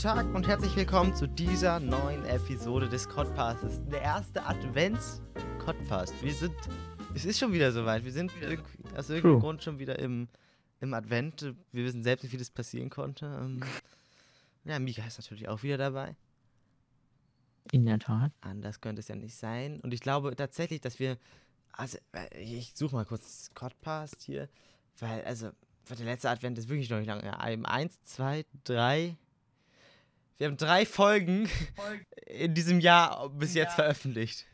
Tag und herzlich willkommen zu dieser neuen Episode des Codpasts. Der erste Advents-Codpast. Wir sind, es ist schon wieder soweit. Wir sind aus irgendeinem True. Grund schon wieder im, im Advent. Wir wissen selbst nicht, wie das passieren konnte. Ähm, ja, Mika ist natürlich auch wieder dabei. In der Tat. Anders könnte es ja nicht sein. Und ich glaube tatsächlich, dass wir. Also, äh, ich suche mal kurz Codpast hier. Weil, also, für der letzte Advent ist wirklich noch nicht lange. Ja, eben eins, zwei, drei. Wir haben drei Folgen in diesem Jahr bis jetzt veröffentlicht.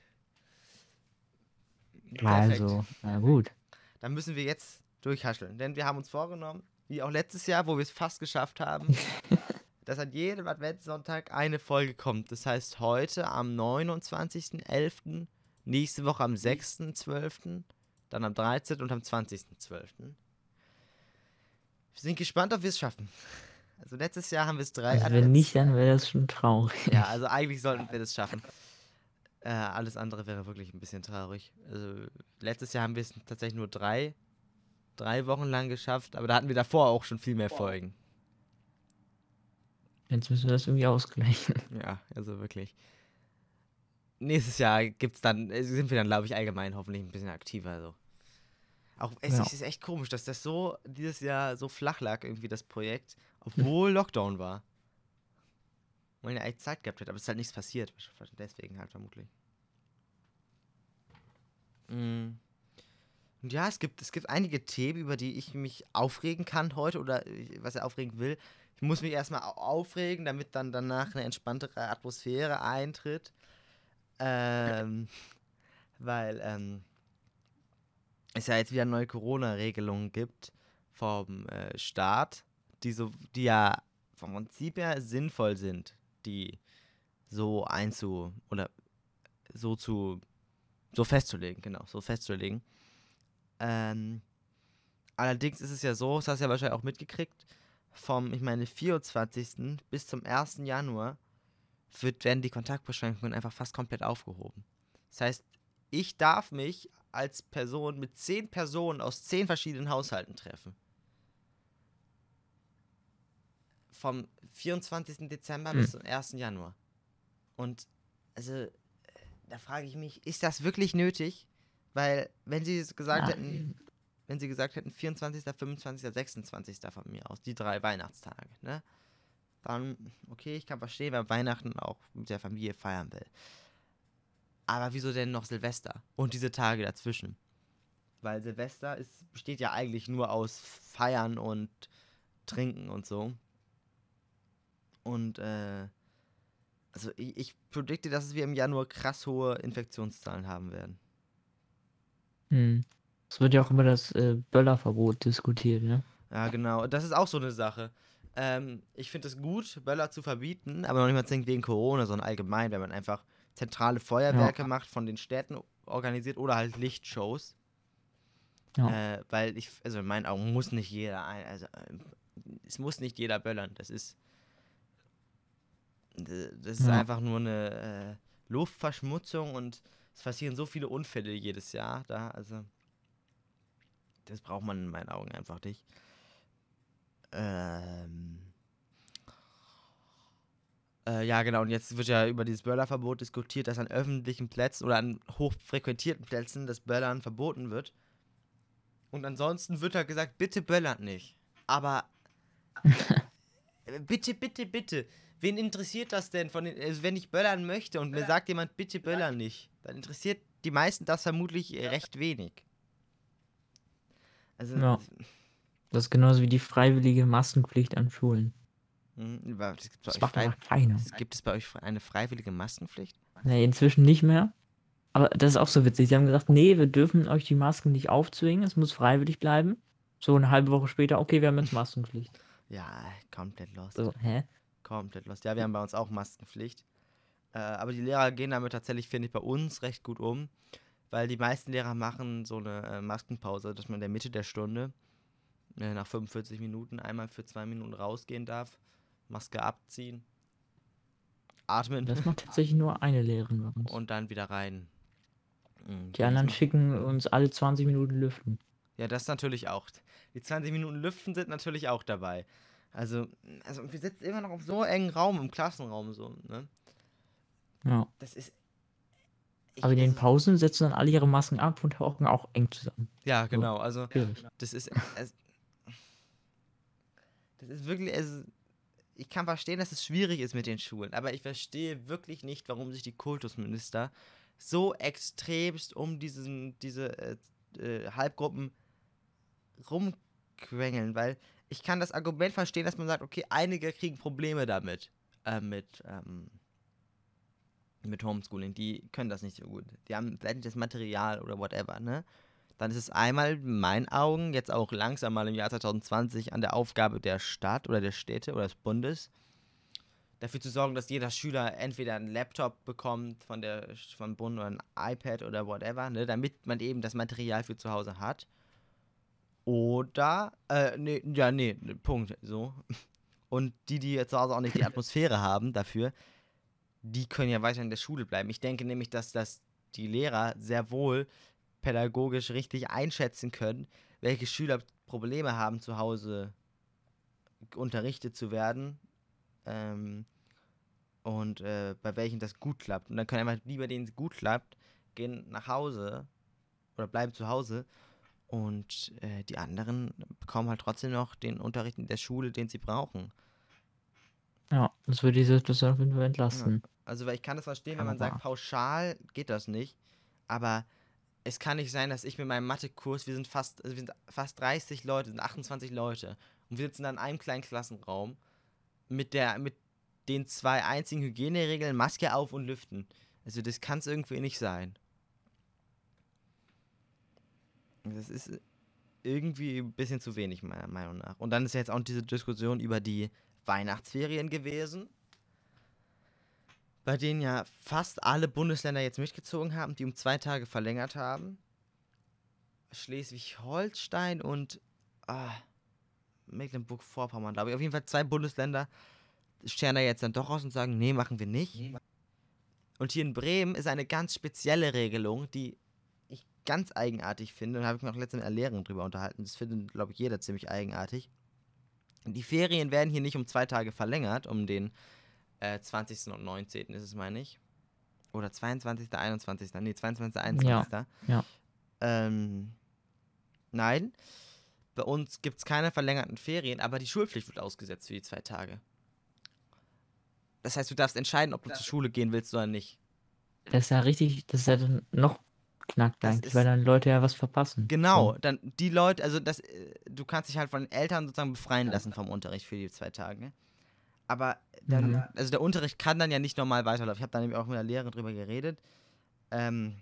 Perfekt. Also, na gut. Dann müssen wir jetzt durchhascheln. Denn wir haben uns vorgenommen, wie auch letztes Jahr, wo wir es fast geschafft haben, dass an jedem Adventssonntag eine Folge kommt. Das heißt, heute am 29.11., nächste Woche am 6.12., dann am 13. und am 20.12. Wir sind gespannt, ob wir es schaffen. Also letztes Jahr haben wir es drei Also wenn nicht, dann wäre das schon traurig. ja, also eigentlich sollten wir das schaffen. Äh, alles andere wäre wirklich ein bisschen traurig. Also letztes Jahr haben wir es tatsächlich nur drei, drei Wochen lang geschafft, aber da hatten wir davor auch schon viel mehr Folgen. Jetzt müssen wir das irgendwie ausgleichen. Ja, also wirklich. Nächstes Jahr gibt's dann, äh, sind wir dann, glaube ich, allgemein hoffentlich ein bisschen aktiver. So. Auch es Ja. ist echt komisch, dass das so dieses Jahr so flach lag, irgendwie das Projekt, obwohl Lockdown war. Man ja echt Zeit gehabt hätte, aber es ist halt nichts passiert. Deswegen halt vermutlich. Mm. Und ja, es gibt, es gibt einige Themen, über die ich mich aufregen kann heute oder was er aufregen will. Ich muss mich erstmal au- aufregen, damit dann danach eine entspanntere Atmosphäre eintritt. Ähm, weil ähm, es ja jetzt wieder neue Corona-Regelungen gibt vom äh, Staat, die, so, die ja vom Prinzip her sinnvoll sind, die so einzu oder so zu so festzulegen, genau, so festzulegen. Ähm, allerdings ist es ja so, das hast du ja wahrscheinlich auch mitgekriegt, vom, ich meine, 24. bis zum 1. Januar wird, werden die Kontaktbeschränkungen einfach fast komplett aufgehoben. Das heißt, ich darf mich als Person mit 10 Personen aus 10 verschiedenen Haushalten treffen. Vom 24. Dezember Hm. bis zum 1. Januar. Und also, äh, da frage ich mich, ist das wirklich nötig? Weil, wenn sie es gesagt hätten, Nein. wenn sie gesagt hätten, 24., 25., 26. von mir aus, die drei Weihnachtstage, ne? Dann, okay, ich kann verstehen, wer Weihnachten auch mit der Familie feiern will. Aber wieso denn noch Silvester und diese Tage dazwischen? Weil Silvester ist, besteht ja eigentlich nur aus Feiern und Trinken und so. Und, äh, also ich, ich predikte, dass wir im Januar krass hohe Infektionszahlen haben werden. Hm. Es wird ja auch über das äh, Böllerverbot diskutiert, ne? Ja, genau. Das ist auch so eine Sache. Ähm, ich finde es gut, Böller zu verbieten, aber noch nicht mal zwingend wegen Corona, sondern allgemein, wenn man einfach zentrale Feuerwerke macht, von den Städten organisiert oder halt Lichtshows. Ja. Äh, weil ich, also in meinen Augen muss nicht jeder, ein, also ähm, es muss nicht jeder böllern. Das ist, das ist Ja. einfach nur eine äh, Luftverschmutzung und es passieren so viele Unfälle jedes Jahr da, also das braucht man in meinen Augen einfach nicht. Ähm. Äh, ja, genau. Und jetzt wird ja über dieses Böllerverbot diskutiert, dass an öffentlichen Plätzen oder an hochfrequentierten Plätzen das Böllern verboten wird. Und ansonsten wird halt gesagt, bitte böllert nicht. Aber bitte, bitte, bitte. Wen interessiert das denn von den, also wenn ich böllern möchte und mir sagt jemand, bitte böllern nicht, dann interessiert die meisten das vermutlich äh, recht wenig. Also, Ja. Das ist genauso wie die freiwillige Maskenpflicht an Schulen. Hm, wa- das Das macht frei- keiner. Gibt es bei euch eine freiwillige Maskenpflicht? Nee, inzwischen nicht mehr. Aber das ist auch so witzig. Sie haben gesagt, nee, wir dürfen euch die Masken nicht aufzwingen, es muss freiwillig bleiben. So eine halbe Woche später, okay, wir haben jetzt Maskenpflicht. Ja, komplett lost. So, hä? Komplett lost. Ja, wir haben bei uns auch Maskenpflicht. Äh, aber die Lehrer gehen damit tatsächlich, finde ich, bei uns recht gut um. Weil die meisten Lehrer machen so eine äh, Maskenpause, dass man in der Mitte der Stunde äh, nach 45 Minuten einmal für zwei Minuten rausgehen darf, Maske abziehen, atmen Das macht tatsächlich nur eine Lehrerin bei uns. und dann wieder rein. Mhm, Die anderen schicken uns alle 20 Minuten lüften. Ja, das natürlich auch. Die 20 Minuten Lüften sind natürlich auch dabei. Also, also wir sitzen immer noch auf so engen Raum im Klassenraum so, ne? Ja. Das ist. Aber in den Pausen setzen dann alle ihre Masken ab und hocken auch eng zusammen. Ja, genau. Also, Schwierig. das ist. Es, das ist wirklich. Es, ich kann verstehen, dass es schwierig ist mit den Schulen, aber ich verstehe wirklich nicht, warum sich die Kultusminister so extremst um diesen, diese äh, äh, Halbgruppen rumquengeln, weil ich kann das Argument verstehen, dass man sagt, okay, einige kriegen Probleme damit, äh, mit, ähm, mit Homeschooling, die können das nicht so gut. Die haben vielleicht nicht das Material oder whatever, ne? Dann ist es einmal in meinen Augen, jetzt auch langsam mal im Jahr 2020, an der Aufgabe der Stadt oder der Städte oder des Bundes, dafür zu sorgen, dass jeder Schüler entweder einen Laptop bekommt von der, vom Bund oder ein iPad oder whatever, ne, damit man eben das Material für zu Hause hat. Oder, äh, nee, ja, nee, ne, Punkt, so. Und die, die jetzt zu Hause auch nicht die Atmosphäre haben dafür, die können ja weiter in der Schule bleiben. Ich denke nämlich, dass das die Lehrer sehr wohl pädagogisch richtig einschätzen können, welche Schüler Probleme haben, zu Hause unterrichtet zu werden ähm, und äh, bei welchen das gut klappt. Und dann können einfach die, bei denen es gut klappt, gehen nach Hause oder bleiben zu Hause und äh, die anderen bekommen halt trotzdem noch den Unterricht in der Schule, den sie brauchen. Ja, das würde die Situation auf jeden Fall entlasten. Also, weil ich kann das verstehen, Kann wenn man sagt, pauschal geht das nicht. Aber es kann nicht sein, dass ich mit meinem Mathekurs, wir sind fast, also wir sind fast 30 Leute, sind 28 Leute. Und wir sitzen dann in einem kleinen Klassenraum mit der, mit den zwei einzigen Hygieneregeln, Maske auf und lüften. Also das kann es irgendwie nicht sein. Das ist irgendwie ein bisschen zu wenig, meiner Meinung nach. Und dann ist ja jetzt auch diese Diskussion über die Weihnachtsferien gewesen bei denen ja fast alle Bundesländer jetzt mitgezogen haben, die um zwei Tage verlängert haben. Schleswig-Holstein und ah, Mecklenburg-Vorpommern, glaube ich. Auf jeden Fall zwei Bundesländer stellen da jetzt dann doch aus und sagen, nee, machen wir nicht. Und hier in Bremen ist eine ganz spezielle Regelung, die ganz eigenartig finde. Und da habe ich mich auch letztens mit einer Lehrerin drüber unterhalten. Das findet, glaube ich, jeder ziemlich eigenartig. Die Ferien werden hier nicht um zwei Tage verlängert, um den äh, 20. und 19. ist es, meine ich. Oder 22., 21. Nee, 22., 21. ja. Ähm, nein. Bei uns gibt es keine verlängerten Ferien, aber die Schulpflicht wird ausgesetzt für die zwei Tage. Das heißt, du darfst entscheiden, ob du zur Schule gehen willst oder nicht. Das ist ja richtig, das ist ja dann noch knackt Das eigentlich, weil dann Leute ja was verpassen. Genau, dann die Leute, also das, äh, du kannst dich halt von den Eltern sozusagen befreien lassen vom Unterricht für die zwei Tage. Aber dann, Mhm. also der Unterricht kann dann ja nicht normal weiterlaufen. Ich habe da nämlich auch mit der Lehrerin drüber geredet. Ähm,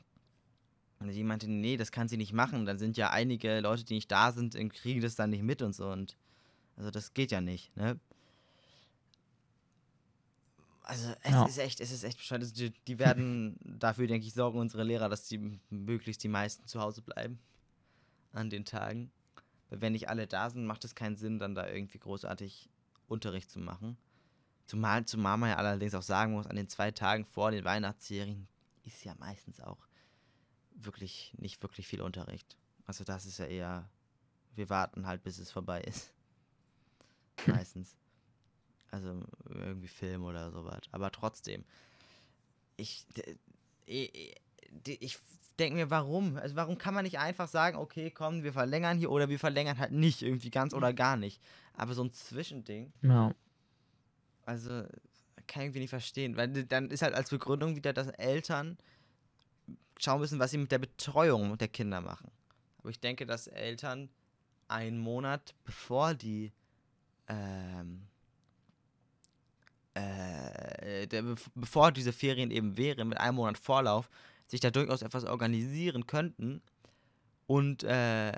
und die meinte, nee, das kann sie nicht machen. Dann sind ja einige Leute, die nicht da sind, und kriegen das dann nicht mit und so. Und also das geht ja nicht, ne? Also es Ja. ist echt, es ist echt bescheuert. Also die, die werden dafür, denke ich, sorgen unsere Lehrer, dass die möglichst die meisten zu Hause bleiben an den Tagen. Weil wenn nicht alle da sind, macht es keinen Sinn, dann da irgendwie großartig Unterricht zu machen. Zumal, zumal man ja allerdings auch sagen muss, an den zwei Tagen vor den Weihnachtsserien ist ja meistens auch wirklich nicht wirklich viel Unterricht. Also das ist ja eher, wir warten halt, bis es vorbei ist. Meistens. Also irgendwie Film oder sowas. Aber trotzdem, ich, ich, ich denke mir, warum? Also warum kann man nicht einfach sagen, okay, komm, wir verlängern hier oder wir verlängern halt nicht irgendwie ganz oder gar nicht. Aber so ein Zwischending, Ja. also kann ich irgendwie nicht verstehen. Weil dann ist halt als Begründung wieder, dass Eltern schauen müssen, was sie mit der Betreuung der Kinder machen. Aber ich denke, dass Eltern einen Monat bevor die ähm, äh, der, bev- bevor diese Ferien eben wären, mit einem Monat Vorlauf, sich da durchaus etwas organisieren könnten. Und äh,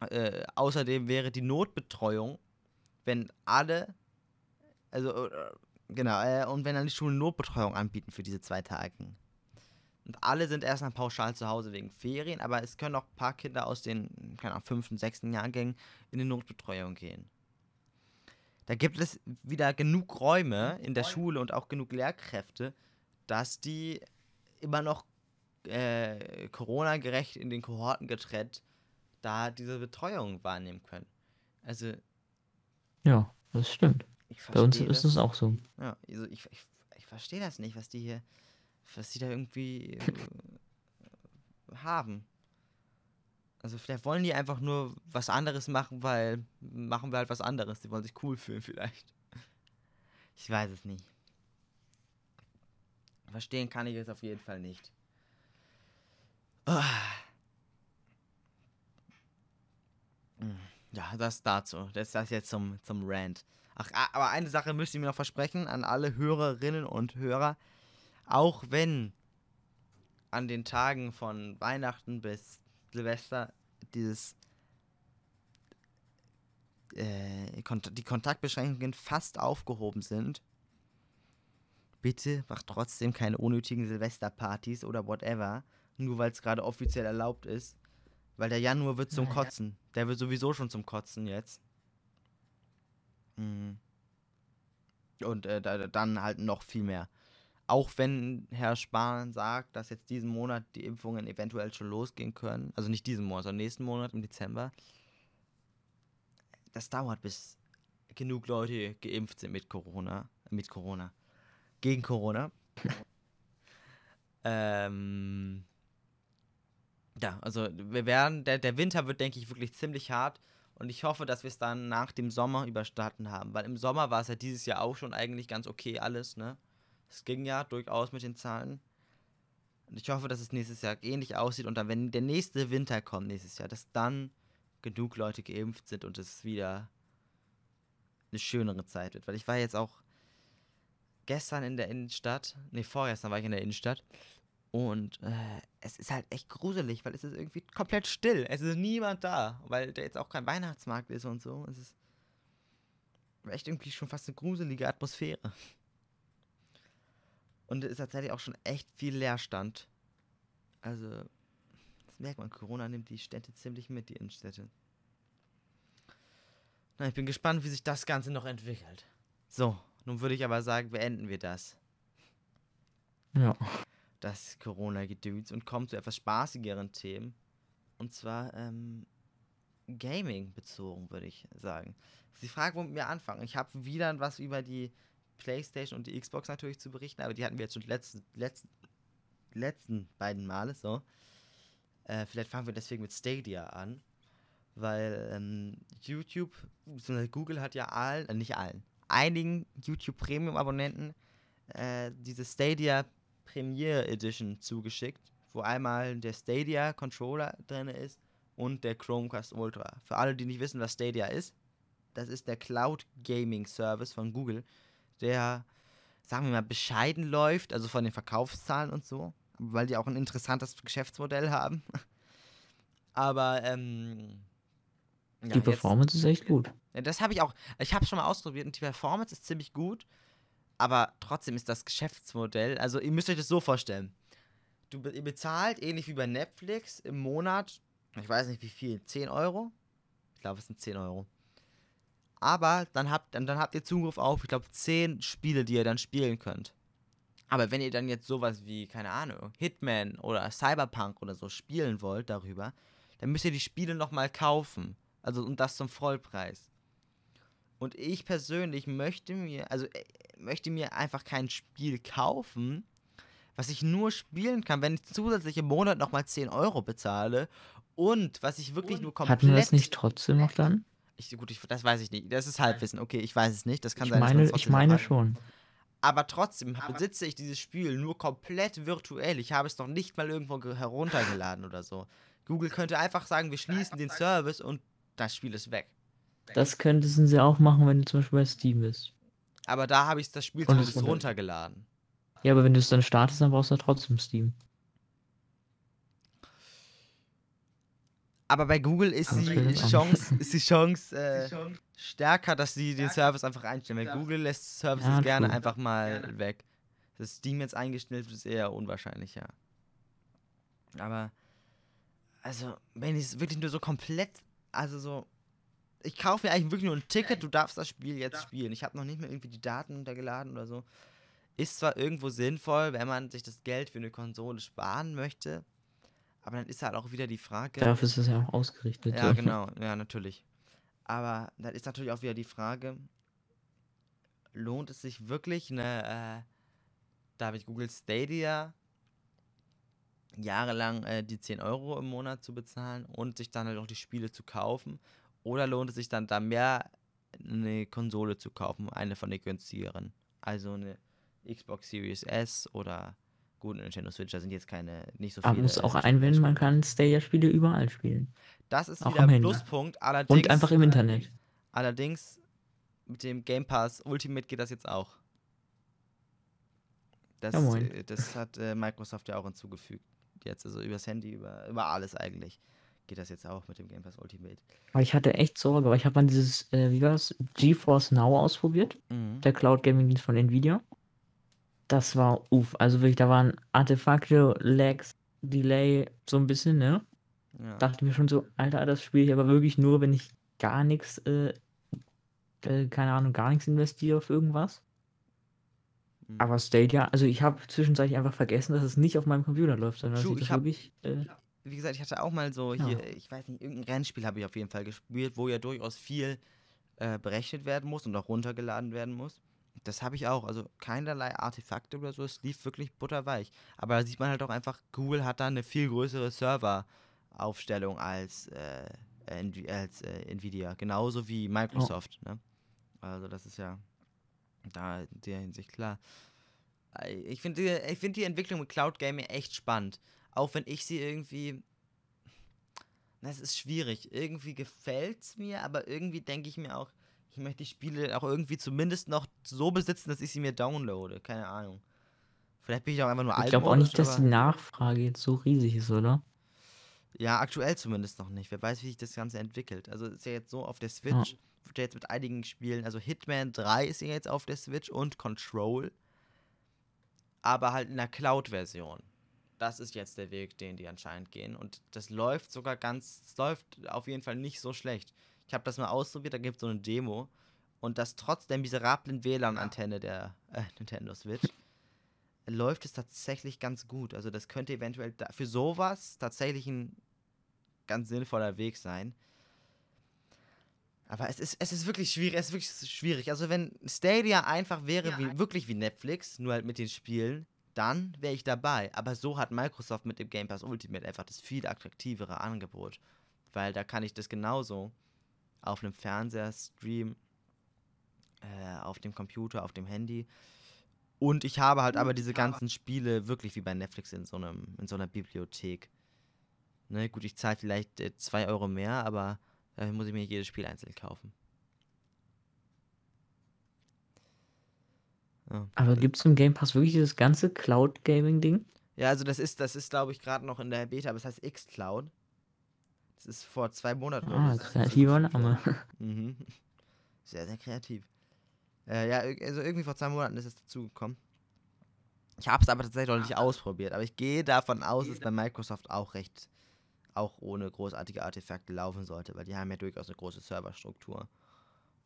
äh, außerdem wäre die Notbetreuung, wenn alle, also äh, genau, äh, und wenn dann die Schulen Notbetreuung anbieten für diese zwei Tage. Und alle sind erstmal pauschal zu Hause wegen Ferien, aber es können auch ein paar Kinder aus den, keine Ahnung, fünften, sechsten Jahrgängen in die Notbetreuung gehen. Da gibt es wieder genug Räume in der Schule und auch genug Lehrkräfte, dass die immer noch äh, Corona-gerecht in den Kohorten getrennt da diese Betreuung wahrnehmen können. Also Ja. Das stimmt. Ich Bei uns verstehe ist das. es auch so. Ja, also ich, ich, ich verstehe das nicht, was die hier, was die da irgendwie äh, haben. Also vielleicht wollen die einfach nur was anderes machen, weil machen wir halt was anderes. Die wollen sich cool fühlen vielleicht. Ich weiß es nicht. Verstehen kann ich es auf jeden Fall nicht. Ja, das dazu. Das ist das jetzt zum, zum Rant. Ach, aber eine Sache müsst ihr mir noch versprechen an alle Hörerinnen und Hörer. Auch wenn an den Tagen von Weihnachten bis Silvester dieses äh, die Kontaktbeschränkungen fast aufgehoben sind, bitte macht trotzdem keine unnötigen Silvesterpartys oder whatever, nur weil es gerade offiziell erlaubt ist. Weil der Januar wird zum Naja. Kotzen. Der wird sowieso schon zum Kotzen jetzt. Mhm. Und äh, da, dann halt noch viel mehr. Auch wenn Herr Spahn sagt, dass jetzt diesen Monat die Impfungen eventuell schon losgehen können. Also nicht diesen Monat, sondern nächsten Monat im Dezember. Das dauert, bis genug Leute geimpft sind mit Corona. Mit Corona. Gegen Corona. ähm. Ja, also wir werden, der, der Winter wird, denke ich, wirklich ziemlich hart. Und ich hoffe, dass wir es dann nach dem Sommer überstanden haben. Weil im Sommer war es ja dieses Jahr auch schon eigentlich ganz okay alles, ne? Es ging ja durchaus mit den Zahlen. Und ich hoffe, dass es nächstes Jahr ähnlich aussieht und dann, wenn der nächste Winter kommt nächstes Jahr, dass dann genug Leute geimpft sind und es wieder eine schönere Zeit wird. Weil ich war jetzt auch gestern in der Innenstadt, nee, vorgestern war ich in der Innenstadt und äh, es ist halt echt gruselig, weil es ist irgendwie komplett still. Es ist niemand da, weil da jetzt auch kein Weihnachtsmarkt ist und so. Es ist echt irgendwie schon fast eine gruselige Atmosphäre. Und es ist tatsächlich auch schon echt viel Leerstand. Also, das merkt man, Corona nimmt die Städte ziemlich mit, die Innenstädte. Na, ich bin gespannt, wie sich das Ganze noch entwickelt. So, nun würde ich aber sagen, beenden wir das. Ja. Das Corona-Gedöns und kommen zu etwas spaßigeren Themen. Und zwar, ähm, Gaming bezogen, würde ich sagen. Das ist die Frage, womit wir anfangen. Ich habe wieder was über die Playstation und die Xbox natürlich zu berichten, aber die hatten wir jetzt schon letzten, letzten, letzten beiden Male so. Äh, vielleicht fangen wir deswegen mit Stadia an, weil ähm, YouTube, Google hat ja allen, äh, nicht allen, einigen YouTube Premium-Abonnenten äh, diese Stadia Premier Edition zugeschickt, wo einmal der Stadia Controller drin ist und der Chromecast Ultra. Für alle, die nicht wissen, was Stadia ist, das ist der Cloud Gaming Service von Google, der, sagen wir mal, bescheiden läuft, also von den Verkaufszahlen und so, weil die auch ein interessantes Geschäftsmodell haben. Aber, ähm. ja, Die jetzt- Performance ist echt gut. ja, das habe ich auch. Ich habe schon mal ausprobiert und die Performance ist ziemlich gut. Aber trotzdem ist das Geschäftsmodell. Also, ihr müsst euch das so vorstellen. Du, ihr bezahlt, ähnlich wie bei Netflix, im Monat, ich weiß nicht wie viel, 10 Euro? Ich glaube, es sind 10 Euro. Aber dann habt, dann, dann habt ihr Zugriff auf, ich glaube, 10 Spiele, die ihr dann spielen könnt. Aber wenn ihr dann jetzt sowas wie, keine Ahnung, Hitman oder Cyberpunk oder so spielen wollt darüber, dann müsst ihr die Spiele nochmal kaufen. Also und das zum Vollpreis. Und ich persönlich möchte mir, also äh, möchte mir einfach kein Spiel kaufen, was ich nur spielen kann, wenn ich zusätzlich im Monat nochmal 10 Euro bezahle und was ich wirklich nur komplett... Hatten wir das nicht trotzdem noch dann? Ich, gut, ich, das weiß ich nicht. Das ist Halbwissen. Okay, ich weiß es nicht. Das kann Ich sein, meine, ich meine schon. Aber trotzdem besitze ich dieses Spiel nur komplett virtuell. Ich habe es noch nicht mal irgendwo ge- heruntergeladen oder so. Google könnte einfach sagen, wir schließen den Service und das Spiel ist weg. Das könntest sie auch machen, wenn du zum Beispiel bei Steam bist. Aber da habe ich das Spiel zumindest runter- runtergeladen. Ja, aber wenn du es dann startest, dann brauchst du trotzdem Steam. Aber bei Google ist die Chance, ist die Chance äh, stärker, dass sie den Service einfach einstellen. Weil Google lässt Services Ja, gerne true. einfach mal weg. Dass Steam jetzt eingestellt wird, ist eher unwahrscheinlich, ja. Aber, also, wenn ich es wirklich nur so komplett, also so, ich kaufe mir eigentlich wirklich nur ein Ticket, du darfst das Spiel jetzt spielen. Ich habe noch nicht mehr irgendwie die Daten runtergeladen oder so. Ist zwar irgendwo sinnvoll, wenn man sich das Geld für eine Konsole sparen möchte, aber dann ist halt auch wieder die Frage. Dafür ist es ja auch ausgerichtet. Ja, so. genau, ja, natürlich. Aber dann ist natürlich auch wieder die Frage, lohnt es sich wirklich, eine, äh, da habe ich Google Stadia jahrelang äh, die 10 Euro im Monat zu bezahlen und sich dann halt auch die Spiele zu kaufen? Oder lohnt es sich dann da mehr eine Konsole zu kaufen, eine von den günstigeren? Also eine Xbox Series S oder gut, Nintendo Switch, da sind jetzt keine, nicht so viele. Aber muss auch äh, einwenden, man kann Stadia-Spiele überall spielen. Das ist auch wieder ein. Pluspunkt, allerdings. Und einfach im Internet. Allerdings mit dem Game Pass Ultimate geht das jetzt auch. Das, Ja, äh, das hat äh, Microsoft ja auch hinzugefügt. Jetzt, also übers Handy, über, über alles eigentlich. Geht das jetzt auch mit dem Game Pass Ultimate. Aber ich hatte echt Sorge, weil ich habe mal dieses, äh, wie war das, GeForce Now ausprobiert, Mhm. der Cloud Gaming Dienst von Nvidia. Das war uff, also wirklich, da waren Artefakte, Lags, Delay, so ein bisschen, ne? Ja. Dachte mir schon so, Alter, das spiele ich aber wirklich nur, wenn ich gar nichts, äh, äh, keine Ahnung, gar nichts investiere für irgendwas. Mhm. Aber Stadia, also ich habe zwischenzeitlich einfach vergessen, dass es nicht auf meinem Computer läuft, sondern True, ich hab- wirklich, äh, Wie gesagt, ich hatte auch mal so Ja. hier, ich weiß nicht, irgendein Rennspiel habe ich auf jeden Fall gespielt, wo ja durchaus viel äh, berechnet werden muss und auch runtergeladen werden muss. Das habe ich auch, also keinerlei Artefakte oder so, es lief wirklich butterweich. Aber da sieht man halt auch einfach, Google hat da eine viel größere Serveraufstellung als, äh, als äh, Nvidia, genauso wie Microsoft. Ne? Also das ist ja da in der Hinsicht klar. Ich finde die, ich find die Entwicklung mit Cloud Gaming echt spannend. Auch wenn ich sie irgendwie. Na, es ist schwierig. Irgendwie gefällt es mir, aber irgendwie denke ich mir auch, ich möchte die Spiele auch irgendwie zumindest noch so besitzen, dass ich sie mir downloade. Keine Ahnung. Vielleicht bin ich auch einfach nur ich glaube auch nicht, dass die Nachfrage jetzt so riesig ist, oder? Ja, aktuell zumindest noch nicht. Wer weiß, wie sich das Ganze entwickelt. Also ist ja jetzt so auf der Switch, wird ja jetzt mit einigen Spielen, also Hitman 3 ist ja jetzt auf der Switch und Control. Aber halt in der Cloud-Version. Das ist jetzt der Weg, den die anscheinend gehen. Und das läuft sogar ganz, es läuft auf jeden Fall nicht so schlecht. Ich habe das mal ausprobiert, da gibt es so eine Demo. Und das trotz der miserablen WLAN-Antenne der äh, Nintendo Switch läuft es tatsächlich ganz gut. Also das könnte eventuell für sowas tatsächlich ein ganz sinnvoller Weg sein. Aber es ist, es ist wirklich schwierig, es ist wirklich schwierig. Also wenn Stadia einfach wäre, wie, wirklich wie Netflix, nur halt mit den Spielen, dann wäre ich dabei. Aber so hat Microsoft mit dem Game Pass Ultimate einfach das viel attraktivere Angebot. Weil da kann ich das genauso auf einem Fernseher streamen, äh, auf dem Computer, auf dem Handy. Und ich habe halt aber diese ganzen Spiele wirklich wie bei Netflix in so, einem, in so einer Bibliothek. Ne, gut, ich zahle vielleicht 2 Euro mehr, aber dafür muss ich mir jedes Spiel einzeln kaufen. Ja. Aber gibt es im Game Pass wirklich dieses ganze Cloud Gaming Ding? Ja, also das ist, das ist, glaube ich, gerade noch in der Beta, aber es heißt Xcloud. Das ist vor zwei Monaten. Ah, kreativer. Name. Mhm. Sehr, sehr kreativ. Äh, ja, also irgendwie vor zwei Monaten ist es dazugekommen. Ich habe es aber tatsächlich noch nicht ausprobiert, aber ich gehe davon aus, dass es bei Microsoft auch recht, auch ohne großartige Artefakte laufen sollte, weil die haben ja durchaus eine große Serverstruktur.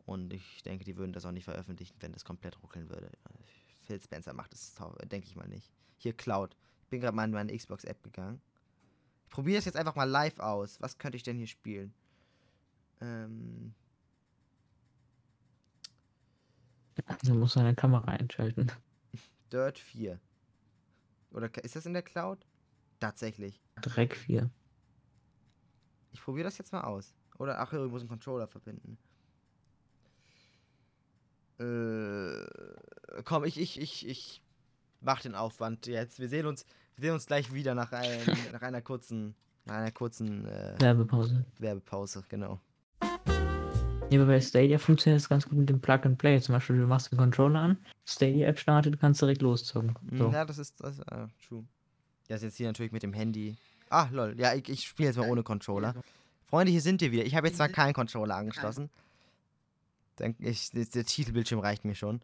Und ich denke, die würden das auch nicht veröffentlichen, wenn das komplett ruckeln würde. Phil Spencer macht das, denke ich mal nicht. Hier Cloud. Ich bin gerade mal in meine Xbox-App gegangen. Probiere es jetzt einfach mal live aus. Was könnte ich denn hier spielen? Ähm, Du musst deine Kamera einschalten. Dirt 4. Oder ist das in der Cloud? Tatsächlich. Dreck 4. Ich probiere das jetzt mal aus. Oder ach, ich muss einen Controller verbinden. Äh, komm, ich, ich, ich, ich mach den Aufwand jetzt. Wir sehen uns, wir sehen uns gleich wieder nach, ein, nach einer kurzen, nach einer kurzen äh, Werbepause. Werbepause, genau. Ja, aber bei Stadia funktioniert das ganz gut mit dem Plug and Play. Zum Beispiel, du machst den Controller an, Stadia-App startet, kannst direkt loszocken. So. Ja, das ist, das, äh, true. Das ist jetzt hier natürlich mit dem Handy. Ah, lol. Ja, ich, ich spiele jetzt mal ohne Controller. Freunde, hier sind wir wieder. Ich habe jetzt zwar keinen Controller angeschlossen. Denk ich, der Titelbildschirm reicht mir schon.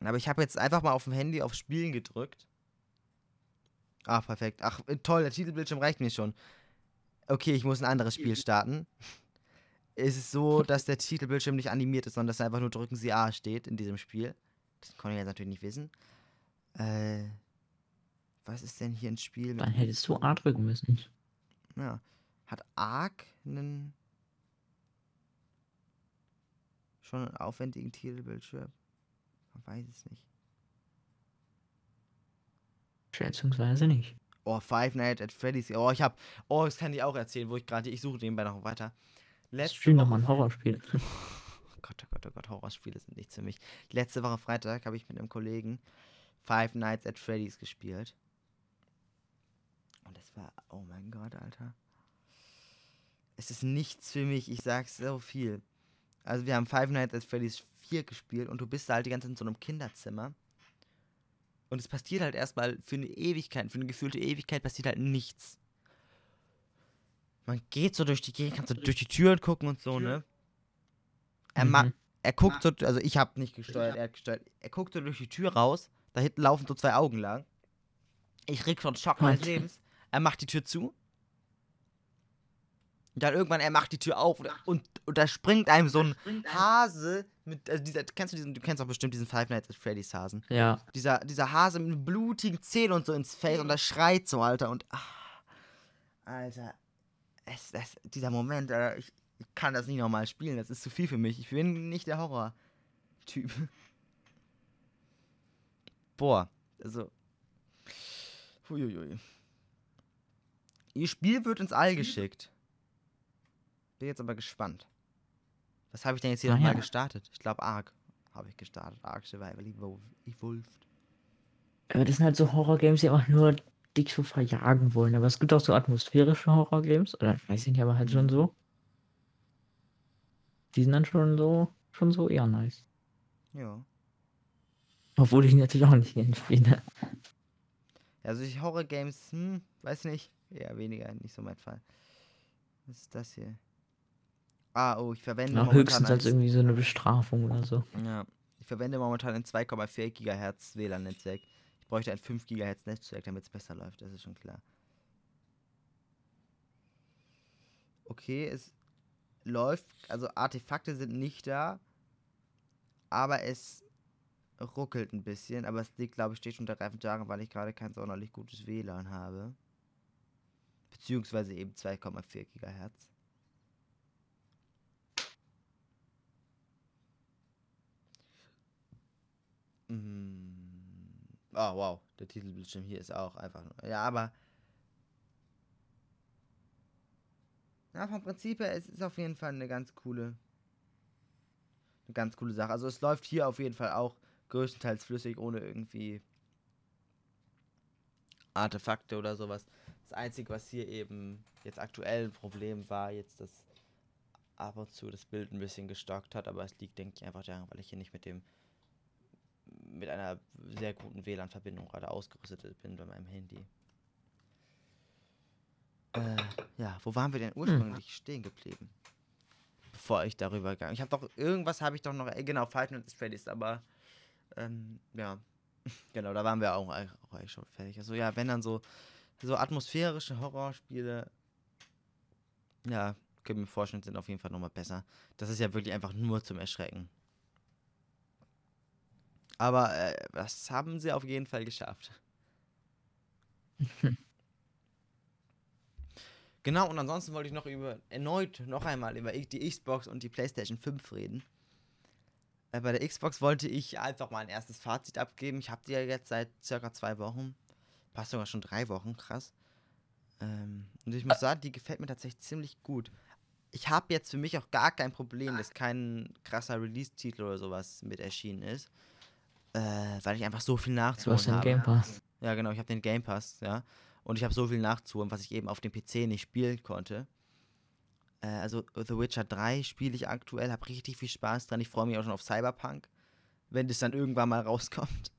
Aber ich habe jetzt einfach mal auf dem Handy auf Spielen gedrückt. Ah, perfekt. Ach, äh, toll, der Titelbildschirm reicht mir schon. Okay, ich muss ein anderes Spiel starten. Es ist so, dass der Titelbildschirm nicht animiert ist, sondern dass einfach nur drücken Sie A steht in diesem Spiel. Das konnte ich jetzt natürlich nicht wissen. Äh, was ist denn hier ein Spiel Dann hättest du A drücken müssen. ja. Hat Ark einen schon einen aufwendigen Titelbildschirm? Man weiß es nicht. Schätzungsweise nicht. Oh, Five Nights at Freddy's. Oh, ich hab. Oh, das kann ich auch erzählen, wo ich gerade. Ich suche nebenbei noch weiter. Letzte Spiel nochmal ein Horrorspiel. Oh Gott, oh Gott, oh Gott, Horrorspiele sind nichts für mich. Letzte Woche Freitag habe ich mit einem Kollegen Five Nights at Freddy's gespielt. Und das war. Oh mein Gott, Alter. Es ist nichts für mich, ich sag's so viel. Also, wir haben Five Nights at Freddy's 4 gespielt und du bist da halt die ganze Zeit in so einem Kinderzimmer. Und es passiert halt erstmal für eine Ewigkeit, für eine gefühlte Ewigkeit passiert halt nichts. Man geht so durch die Gegend, kann so durch die Türen gucken und so, ne? Er, mhm. er guckt so, also ich hab nicht gesteuert, er hat gesteuert. Er guckt so durch die Tür raus, da hinten laufen so zwei Augen lang. Ich krieg schon Schock meines Lebens. Er macht die Tür zu. Und dann irgendwann, er macht die Tür auf und, und, und da springt einem so ein Hase mit, also dieser, kennst du diesen, du kennst auch bestimmt diesen Five Nights at Freddy's Hasen. Ja. Dieser, dieser Hase mit blutigen Zähnen und so ins Face und das schreit so, Alter. Und, ach, Alter, es, es, dieser Moment, Alter, ich, ich kann das nicht nochmal spielen, das ist zu viel für mich. Ich bin nicht der Horror-Typ. Boah, also. Huiuiui. Ihr Spiel wird ins All geschickt. Bin jetzt aber gespannt. Was habe ich denn jetzt hier ah, nochmal ja. gestartet? Ich glaube Ark habe ich gestartet. Ark Survival Evolved. Aber das sind halt so Horror-Games, die einfach nur dich so verjagen wollen. Aber es gibt auch so atmosphärische Horror-Games. Oder weiß ich nicht, aber halt schon mhm. so. Die sind dann schon so, schon so eher nice. Ja. Obwohl ich natürlich auch nicht gerne spiele. Also ich Horror-Games, hm, weiß nicht. Eher weniger, nicht so mein Fall. Was ist das hier? Ah, oh, ich verwende ja, höchstens als irgendwie so eine Bestrafung oder so. Ja, ich verwende momentan ein 2,4 GHz WLAN-Netzwerk. Ich bräuchte ein 5 GHz Netzwerk, damit es besser läuft, das ist schon klar. Okay, es läuft, also Artefakte sind nicht da, aber es ruckelt ein bisschen, aber es liegt, glaube ich, steht unter Reifen daran, weil ich gerade kein sonderlich gutes WLAN habe. Beziehungsweise eben 2,4 GHz. Mhm. Oh, wow. Der Titelbildschirm hier ist auch einfach. Ja, aber. Ja, vom Prinzip her, es ist auf jeden Fall eine ganz coole. Eine ganz coole Sache. Also, es läuft hier auf jeden Fall auch größtenteils flüssig, ohne irgendwie Artefakte oder sowas. Das Einzige, was hier eben jetzt aktuell ein Problem war, jetzt, dass ab und zu das Bild ein bisschen gestockt hat, aber es liegt, denke ich, einfach daran, weil ich hier nicht mit dem mit einer sehr guten WLAN-Verbindung gerade ausgerüstet bin bei meinem Handy. Äh, ja, wo waren wir denn ursprünglich hm. stehen geblieben? Bevor ich darüber gegangen. Ich habe doch irgendwas habe ich doch noch. Genau, Fight Night Freddy's, aber ähm, ja, genau, da waren wir auch, auch eigentlich schon fertig. Also ja, wenn dann so so atmosphärische Horrorspiele, ja, können wir mir vorstellen, sind auf jeden Fall nochmal besser. Das ist ja wirklich einfach nur zum Erschrecken. Aber äh, das haben sie auf jeden Fall geschafft. genau, und ansonsten wollte ich noch über erneut noch einmal über die Xbox und die PlayStation 5 reden. Äh, bei der Xbox wollte ich einfach mal ein erstes Fazit abgeben. Ich habe die ja jetzt seit circa zwei Wochen. Passt sogar schon drei Wochen, krass. Ähm, und ich muss sagen, die gefällt mir tatsächlich ziemlich gut. Ich habe jetzt für mich auch gar kein Problem, dass kein krasser Release-Titel oder sowas mit erschienen ist äh, weil ich einfach so viel nachzuholen du hast den Game Pass. Ja, genau, ich habe den Game Pass, ja. Und ich habe so viel nachzuholen, was ich eben auf dem PC nicht spielen konnte. Äh, also The Witcher 3 spiele ich aktuell, habe richtig viel Spaß dran. Ich freue mich auch schon auf Cyberpunk, wenn das dann irgendwann mal rauskommt.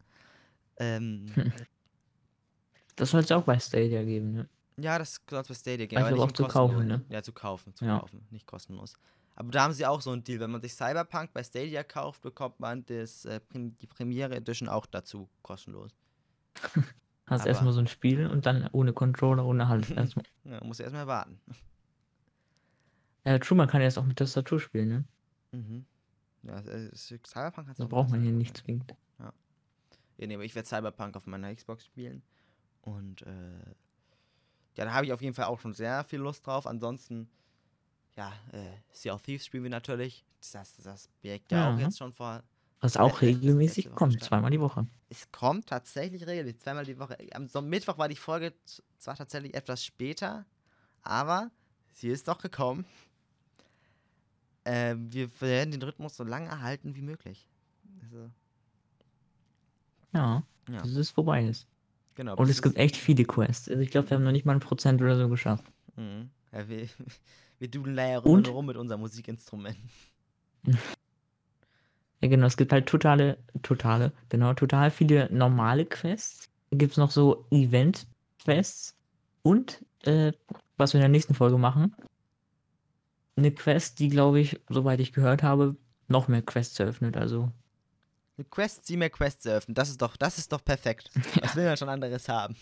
Ähm, das soll es auch bei Stadia geben, ne? Ja, das soll es bei Stadia geben. Aber nicht auch zu kaufen, ne? Ja, zu kaufen, zu ja. kaufen, nicht kostenlos. Aber da haben sie auch so einen Deal. Wenn man sich Cyberpunk bei Stadia kauft, bekommt man das, äh, die Premiere Edition auch dazu kostenlos. Hast erstmal so ein Spiel und dann ohne Controller, ohne Hand. Erstmal. ja, muss erstmal warten. Ja, true, man kann jetzt auch mit Tastatur spielen, ne? Mhm. Ja, Cyberpunk hat Da braucht man hier nicht zwingend. Ja. ja nee, aber ich werde Cyberpunk auf meiner Xbox spielen. Und äh, ja, da habe ich auf jeden Fall auch schon sehr viel Lust drauf. Ansonsten ja, äh, Sea of Thieves spielen wir natürlich. Das, das Projekt ja auch jetzt schon vor. Was auch letzte- regelmäßig kommt, zweimal die Woche. Es kommt tatsächlich regelmäßig, zweimal die Woche. Am Son- Mittwoch war die Folge zwar tatsächlich etwas später, aber sie ist doch gekommen. Äh, wir werden den Rhythmus so lange erhalten wie möglich. Also, Ja, ja, bis es vorbei ist. genau. Und es gibt echt viele Quests. Also ich glaube, wir haben noch nicht mal ein Prozent oder so geschafft. Mhm. Ja, wir, wir dudeln da ja Und? rum mit unserem Musikinstrument. Ja, genau, es gibt halt totale, totale, genau, total viele normale Quests. Gibt es noch so Event-Quests. Und, äh, was wir in der nächsten Folge machen, eine Quest, die, glaube ich, soweit ich gehört habe, noch mehr Quests eröffnet. Also, Eine Quest, sie mehr Quests eröffnen. Das ist doch, das ist doch perfekt. Was will man schon anderes haben?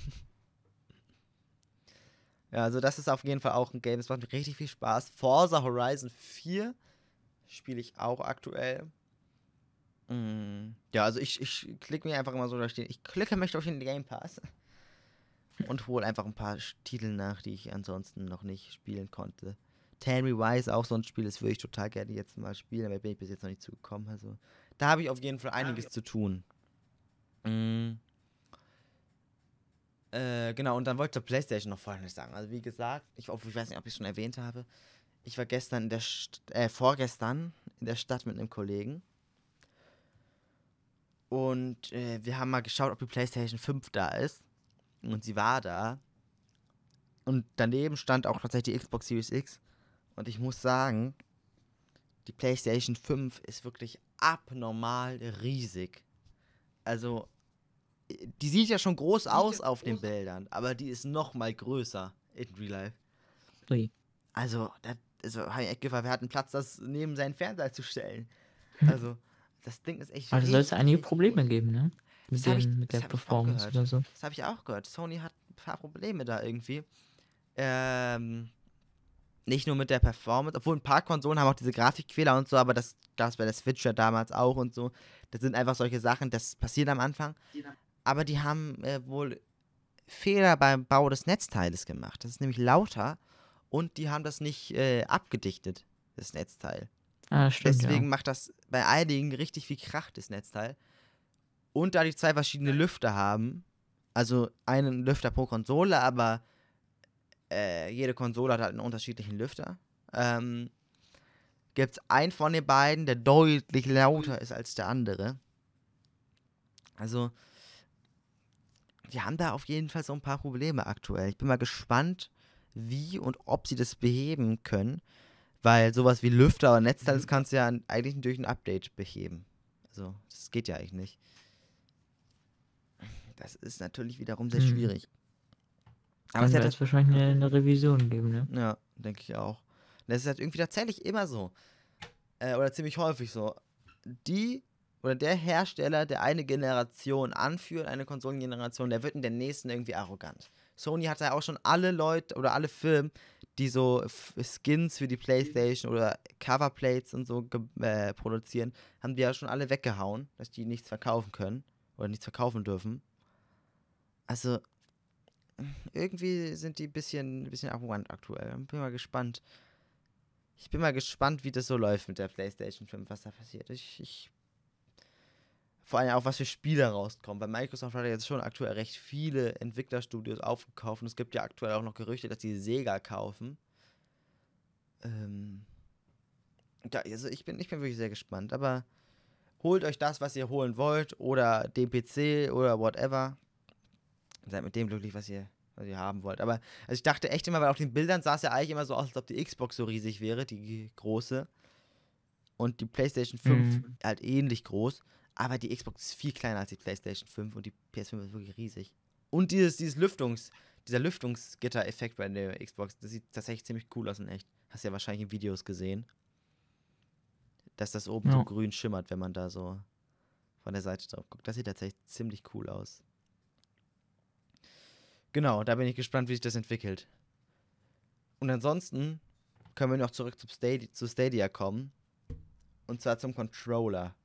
Ja, also das ist auf jeden Fall auch ein Game, das macht mir richtig viel Spaß. Forza Horizon 4 spiele ich auch aktuell. Mm, Ja, also ich, ich klicke mir einfach immer so durch den, ich klicke mich durch den Game Pass und hole einfach ein paar Titel nach, die ich ansonsten noch nicht spielen konnte. Tammy Wise auch so ein Spiel, das würde ich total gerne jetzt mal spielen, aber bin ich bis jetzt noch nicht zugekommen. Also da habe ich auf jeden Fall einiges zu tun. Mm. Äh, genau, und dann wollte ich Playstation noch Folgendes sagen. Also wie gesagt, ich, ich weiß nicht, ob ich es schon erwähnt habe. Ich war gestern in der St äh, vorgestern in der Stadt mit einem Kollegen. Und äh, wir haben mal geschaut, ob die Playstation 5 da ist. Und sie war da. Und daneben stand auch tatsächlich die Xbox Series X. Und ich muss sagen, die PlayStation 5 ist wirklich abnormal riesig. Also, die sieht ja schon groß aus auf den Bildern, aber die ist noch mal größer in Real Life. ui. Also, das, also ich echt gefallen, wir hatten Platz, das neben seinen Fernseher zu stellen. Also, das Ding ist echt. Aber da soll es einige Probleme gut. geben, ne? Mit, Das hab ich- den, mit das der Performance oder so. Das habe ich auch gehört. Sony hat ein paar Probleme da irgendwie. Ähm, nicht nur mit der Performance, obwohl ein paar Konsolen haben auch diese Grafikquäler und so, aber das gab es bei der Switch ja damals auch und so. Das sind einfach solche Sachen, das passiert am Anfang. Aber die haben äh, wohl Fehler beim Bau des Netzteiles gemacht. Das ist nämlich lauter und die haben das nicht äh, abgedichtet, das Netzteil. Ah, stimmt, Deswegen ja. macht das bei einigen richtig viel Krach, das Netzteil. Und da die zwei verschiedene Lüfter haben, also einen Lüfter pro Konsole, aber äh, jede Konsole hat halt einen unterschiedlichen Lüfter, ähm, gibt es einen von den beiden, der deutlich lauter ist als der andere. Also, wir haben da auf jeden Fall so ein paar Probleme aktuell. Ich bin mal gespannt, wie und ob sie das beheben können. Weil sowas wie Lüfter oder Netzteil, das kannst du ja eigentlich durch ein Update beheben. Also, das geht ja eigentlich nicht. Das ist natürlich wiederum sehr Mhm. schwierig. Aber Dann es wird es wahrscheinlich eine, eine Revision geben, ne? ja, denke ich auch. Das ist halt irgendwie tatsächlich immer so. Äh, oder ziemlich häufig so. Die oder der Hersteller, der eine Generation anführt, eine Konsolengeneration, der wird in der nächsten irgendwie arrogant. Sony hat ja auch schon alle Leute oder alle Firmen, die so Skins für die Playstation oder Coverplates und so äh, produzieren, haben die ja schon alle weggehauen, dass die nichts verkaufen können oder nichts verkaufen dürfen. Also, irgendwie sind die ein bisschen, bisschen arrogant aktuell. Bin mal gespannt. Ich bin mal gespannt, wie das so läuft mit der PlayStation 5, was da passiert. Ich, ich vor allem auch, was für Spiele rauskommen. Weil Microsoft hat ja jetzt schon aktuell recht viele Entwicklerstudios aufgekauft. Und es gibt ja aktuell auch noch Gerüchte, dass die Sega kaufen. Ähm ja, also ich bin, ich bin wirklich sehr gespannt. Aber holt euch das, was ihr holen wollt. Oder den PC oder whatever. Seid mit dem glücklich, was ihr, was ihr haben wollt. Aber also ich dachte echt immer, weil auf den Bildern sah es ja eigentlich immer so aus, als ob die Xbox so riesig wäre, die große. Und die PlayStation 5 Mhm. halt ähnlich groß. Aber die Xbox ist viel kleiner als die PlayStation 5 und die PS5 ist wirklich riesig. Und dieses, dieses Lüftungs, dieser Lüftungsgitter-Effekt bei der Xbox, das sieht tatsächlich ziemlich cool aus in echt. Hast ja wahrscheinlich in Videos gesehen. Dass das oben so Ja. grün schimmert, wenn man da so von der Seite drauf guckt. Das sieht tatsächlich ziemlich cool aus. Genau, da bin ich gespannt, wie sich das entwickelt. Und ansonsten können wir noch zurück zu Stadia, zu Stadia kommen. Und zwar zum Controller.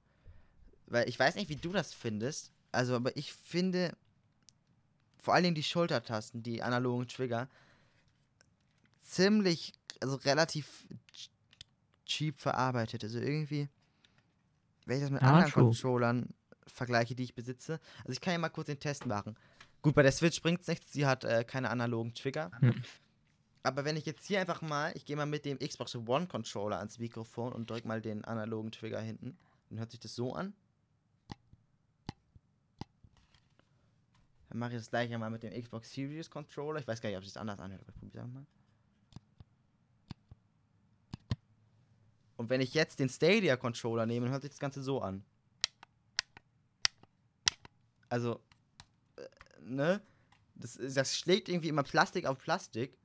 Weil ich weiß nicht, wie du das findest. Also, aber ich finde vor allen Dingen die Schultertasten, die analogen Trigger, ziemlich also relativ ch- cheap verarbeitet. Also irgendwie, wenn ich das mit Ja, anderen true. Controllern vergleiche, die ich besitze. Also ich kann ja mal kurz den Test machen. Gut, bei der Switch bringt es nichts, sie hat äh, keine analogen Trigger. Hm. Aber wenn ich jetzt hier einfach mal, ich gehe mal mit dem Xbox One Controller ans Mikrofon und drück mal den analogen Trigger hinten, dann hört sich das so an. Dann mache ich das gleiche mal mit dem Xbox Series Controller. Ich weiß gar nicht, ob sich das anders anhört, aber ich probiere mal. Und wenn ich jetzt den Stadia Controller nehme, dann hört sich das Ganze so an. Also, äh, ne? Das, das schlägt irgendwie immer Plastik auf Plastik.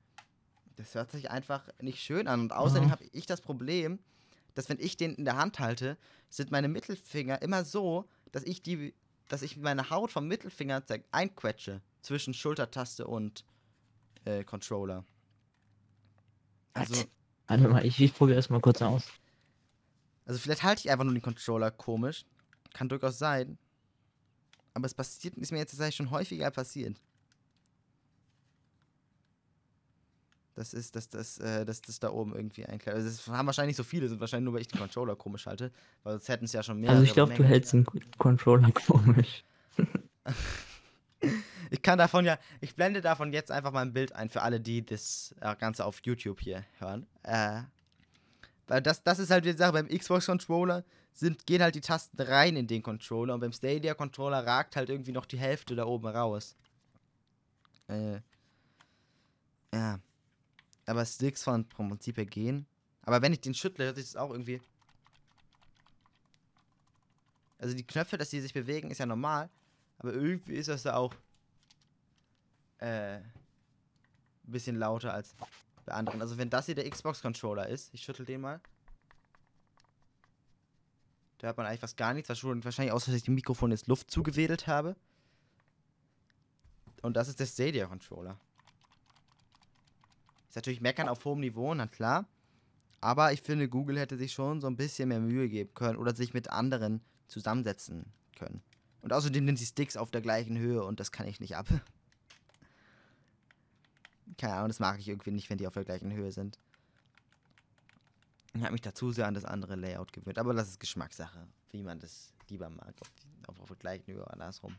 Das hört sich einfach nicht schön an. Und außerdem Ja. habe ich das Problem, dass wenn ich den in der Hand halte, sind meine Mittelfinger immer so, dass ich die, dass ich meine Haut vom Mittelfinger einquetsche zwischen Schultertaste und äh, Controller. Also? Warte mal, ich, ich probiere das mal kurz aus. also vielleicht halte ich einfach nur den Controller komisch. Kann durchaus sein. Aber es passiert, ist mir jetzt tatsächlich schon häufiger passiert. Das ist, dass das, äh, dass das da oben irgendwie einkleidet. Also das haben wahrscheinlich so viele, sind wahrscheinlich nur, weil ich den Controller komisch halte. Weil sonst hätten es ja schon mehr. Also ich glaube, du hältst den Controller komisch. Ich kann davon ja, ich blende davon jetzt einfach mal ein Bild ein für alle, die das äh, Ganze auf YouTube hier hören. Äh, weil das, das ist halt die Sache, beim Xbox-Controller sind, gehen halt die Tasten rein in den Controller und beim Stadia-Controller ragt halt irgendwie noch die Hälfte da oben raus. Äh, ja. Aber Sticks von vom Prinzip her gehen. Aber wenn ich den schüttle, hört sich das auch irgendwie. Also die Knöpfe, dass die sich bewegen, ist ja normal. Aber irgendwie ist das da auch äh, ein bisschen lauter als bei anderen. Also wenn das hier der Xbox-Controller ist, ich schüttel den mal. Da hört man eigentlich fast gar nichts, wahrscheinlich aus, dass ich dem Mikrofon jetzt Luft zugewedelt habe. Und das ist der Stadia-Controller. Ist natürlich meckern auf hohem Niveau, na klar. Aber ich finde, Google hätte sich schon so ein bisschen mehr Mühe geben können oder sich mit anderen zusammensetzen können. Und außerdem sind die Sticks auf der gleichen Höhe und das kann ich nicht ab. Keine Ahnung, das mag ich irgendwie nicht, wenn die auf der gleichen Höhe sind. Ich habe mich dazu sehr an das andere Layout gewöhnt, aber das ist Geschmackssache, wie man das lieber mag, auf, die, auf, der gleichen Höhe oder andersrum.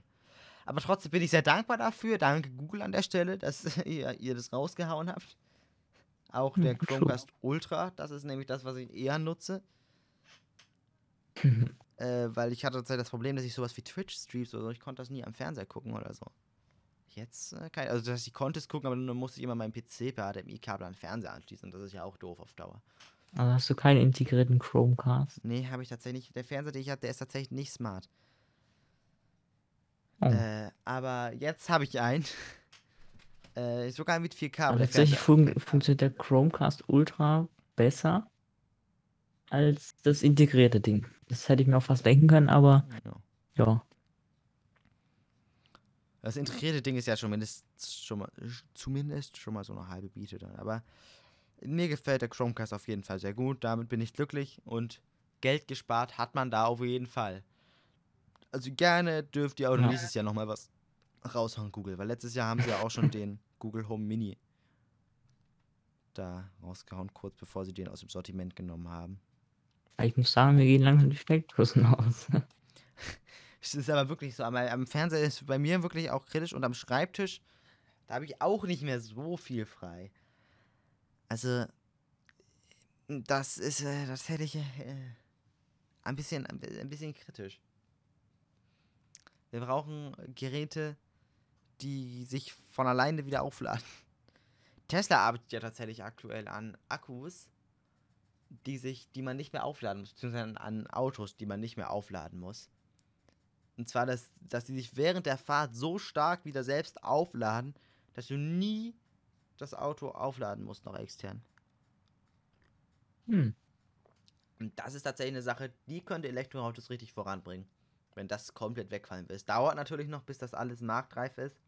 Aber trotzdem bin ich sehr dankbar dafür. Danke Google an der Stelle, dass ihr, ihr das rausgehauen habt. Auch der Hm, true. Chromecast Ultra, das ist nämlich das, was ich eher nutze. Äh, weil ich hatte tatsächlich das Problem, dass ich sowas wie Twitch-Streams oder so, ich konnte das nie am Fernseher gucken oder so. Jetzt äh, kann ich, also dass ich konnte es gucken, aber dann musste ich immer meinen PC per HDMI-Kabel an den Fernseher anschließen und das ist ja auch doof auf Dauer. Also hast du keinen integrierten Chromecast? Nee, habe ich tatsächlich nicht. Der Fernseher, den ich habe, der ist tatsächlich nicht smart. Oh. Äh, aber jetzt habe ich einen. äh, sogar mit 4K. Aber tatsächlich fun funktioniert der Chromecast Ultra besser als das integrierte Ding. Das hätte ich mir auch fast denken können, aber ja. ja. Das integrierte Ding ist ja schon mindestens schon mal, zumindest schon mal so eine halbe Biete dann. Aber mir gefällt der Chromecast auf jeden Fall sehr gut. Damit bin ich glücklich und Geld gespart hat man da auf jeden Fall. Also gerne dürft ihr auch Ja. nächstes Jahr nochmal was raushauen, Google. Weil letztes Jahr haben sie ja auch schon den Google Home Mini da rausgehauen, kurz bevor sie den aus dem Sortiment genommen haben. Ich muss sagen, mir gehen langsam die Steckdosen aus. Es ist aber wirklich so, am, am Fernseher ist bei mir wirklich auch kritisch und am Schreibtisch, da habe ich auch nicht mehr so viel frei. Also, das ist, äh, das hätte ich äh, ein, bisschen, ein, bi- ein bisschen kritisch. Wir brauchen Geräte, die sich von alleine wieder aufladen. Tesla arbeitet ja tatsächlich aktuell an Akkus, die sich, die man nicht mehr aufladen muss, beziehungsweise an- Autos, die man nicht mehr aufladen muss. Und zwar, dass, dass die sich während der Fahrt so stark wieder selbst aufladen, dass du nie das Auto aufladen musst, noch extern. Hm. Und das ist tatsächlich eine Sache, die könnte Elektroautos richtig voranbringen. Wenn das komplett wegfallen will. Es dauert natürlich noch, bis das alles marktreif ist.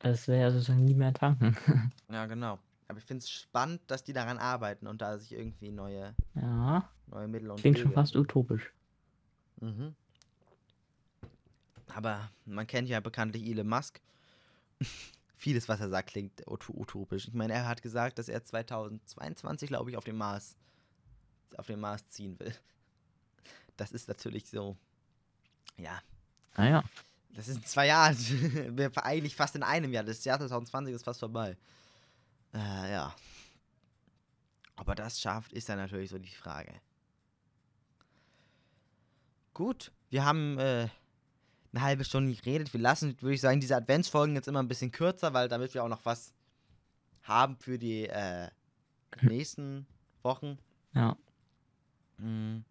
Das wäre ja sozusagen nie mehr tanken. Ja, genau. Aber ich finde es spannend, dass die daran arbeiten und da sich irgendwie neue, ja, neue Mittel und klingt schon fast utopisch. Mhm. Aber man kennt ja bekanntlich Elon Musk. vieles, was er sagt, klingt ut utopisch. Ich meine, er hat gesagt, dass er 2022, glaube ich, auf dem Mars, auf dem Mars ziehen will. Das ist natürlich so, ja. Naja. Das ist in zwei Jahren. Wir eigentlich fast in einem Jahr. Das Jahr 2020 ist fast vorbei. Äh, ja. Ob er das schafft, ist dann natürlich so die Frage. Gut, wir haben äh, eine halbe Stunde geredet. Wir lassen, würde ich sagen, diese Adventsfolgen jetzt immer ein bisschen kürzer, weil damit wir auch noch was haben für die äh, nächsten Wochen. Ja. Mm.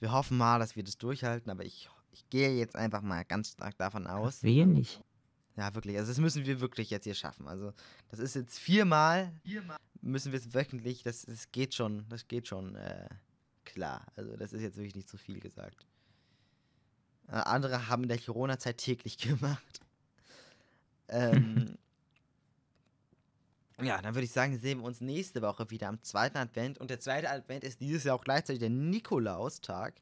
Wir hoffen mal, dass wir das durchhalten, aber ich, ich gehe jetzt einfach mal ganz stark davon aus. Wir nicht. Ja, wirklich. Also das müssen wir wirklich jetzt hier schaffen. Also das ist jetzt viermal, müssen wir es wöchentlich, das, das geht schon, das geht schon äh, klar. Also das ist jetzt wirklich nicht zu viel gesagt. Äh, andere haben in der Corona-Zeit täglich gemacht. Ähm, ja, dann würde ich sagen, sehen wir uns nächste Woche wieder am zweiten Advent. Und der zweite Advent ist dieses Jahr auch gleichzeitig der Nikolaustag.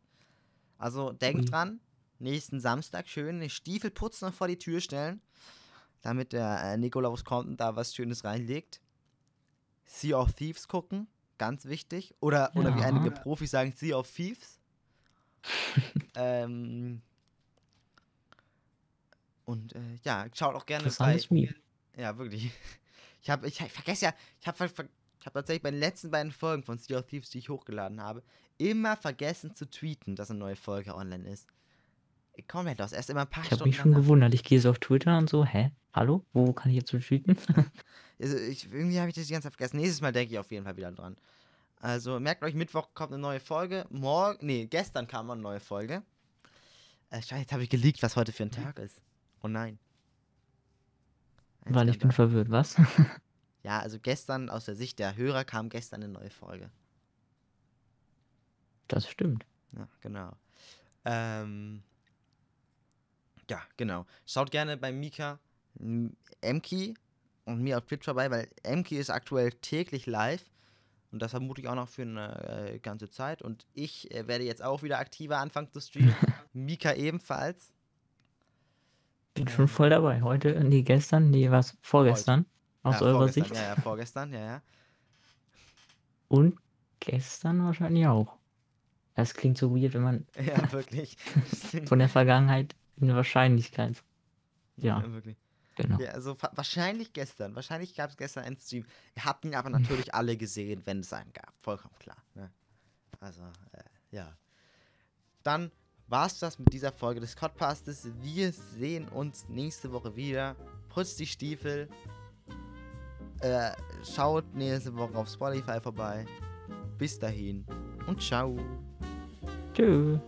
Also denkt Ui. dran, nächsten Samstag schön den Stiefel putzen und vor die Tür stellen, damit der äh, Nikolaus kommt und da was Schönes reinlegt. Sea of Thieves gucken, ganz wichtig. Oder, oder wie Ja. einige Profis sagen, Sea of Thieves. ähm, und äh, ja, schaut auch gerne bei. Interessantes Meme. Ja, wirklich. Ich habe, ich, ich vergesse ja, ich habe ver, ich hab tatsächlich bei den letzten beiden Folgen von Sea of Thieves, die ich hochgeladen habe, immer vergessen zu tweeten, dass eine neue Folge online ist. Komplett aus. Erst immer ein paar Ich habe Stunden mich schon gewundert. Ich gehe so auf Twitter und so, hä? Hallo? Wo kann ich jetzt so tweeten? Also ich, irgendwie habe ich das die ganze Zeit vergessen. Nächstes Mal denke ich auf jeden Fall wieder dran. Also merkt euch, Mittwoch kommt eine neue Folge. Morgen, nee, gestern kam eine neue Folge. Äh, scheiße, jetzt habe ich geleakt, was heute für ein Tag ist. Oh nein. Ein Weil ich bin verwirrt, was? Ja, also gestern, aus der Sicht der Hörer, kam gestern eine neue Folge. Das stimmt. Ja, genau. Ähm, ja, genau. Schaut gerne bei Mika, Emki und mir auf Twitch vorbei, weil Emki ist aktuell täglich live. Und das vermute ich auch noch für eine äh, ganze Zeit. Und ich äh, werde jetzt auch wieder aktiver anfangen zu streamen. Mika ebenfalls. Bin schon voll dabei. Heute, nee, gestern, nee, was? Vorgestern. Aus ja, eurer vorgestern, Sicht. Ja, ja, vorgestern, ja, ja. Und gestern wahrscheinlich auch. Das klingt so weird, wenn man Ja, wirklich. von der Vergangenheit eine Wahrscheinlichkeit. Ja, wirklich. genau. Ja, also wahrscheinlich gestern. Wahrscheinlich gab es gestern einen Stream. Ihr habt ihn aber natürlich alle gesehen, wenn es einen gab. Vollkommen klar. Ne? Also, äh, ja. Dann war es das mit dieser Folge des Codpastes. Wir sehen uns nächste Woche wieder. Putzt die Stiefel. Äh, schaut nächste Woche auf Spotify vorbei. Bis dahin und ciao. Tschüss.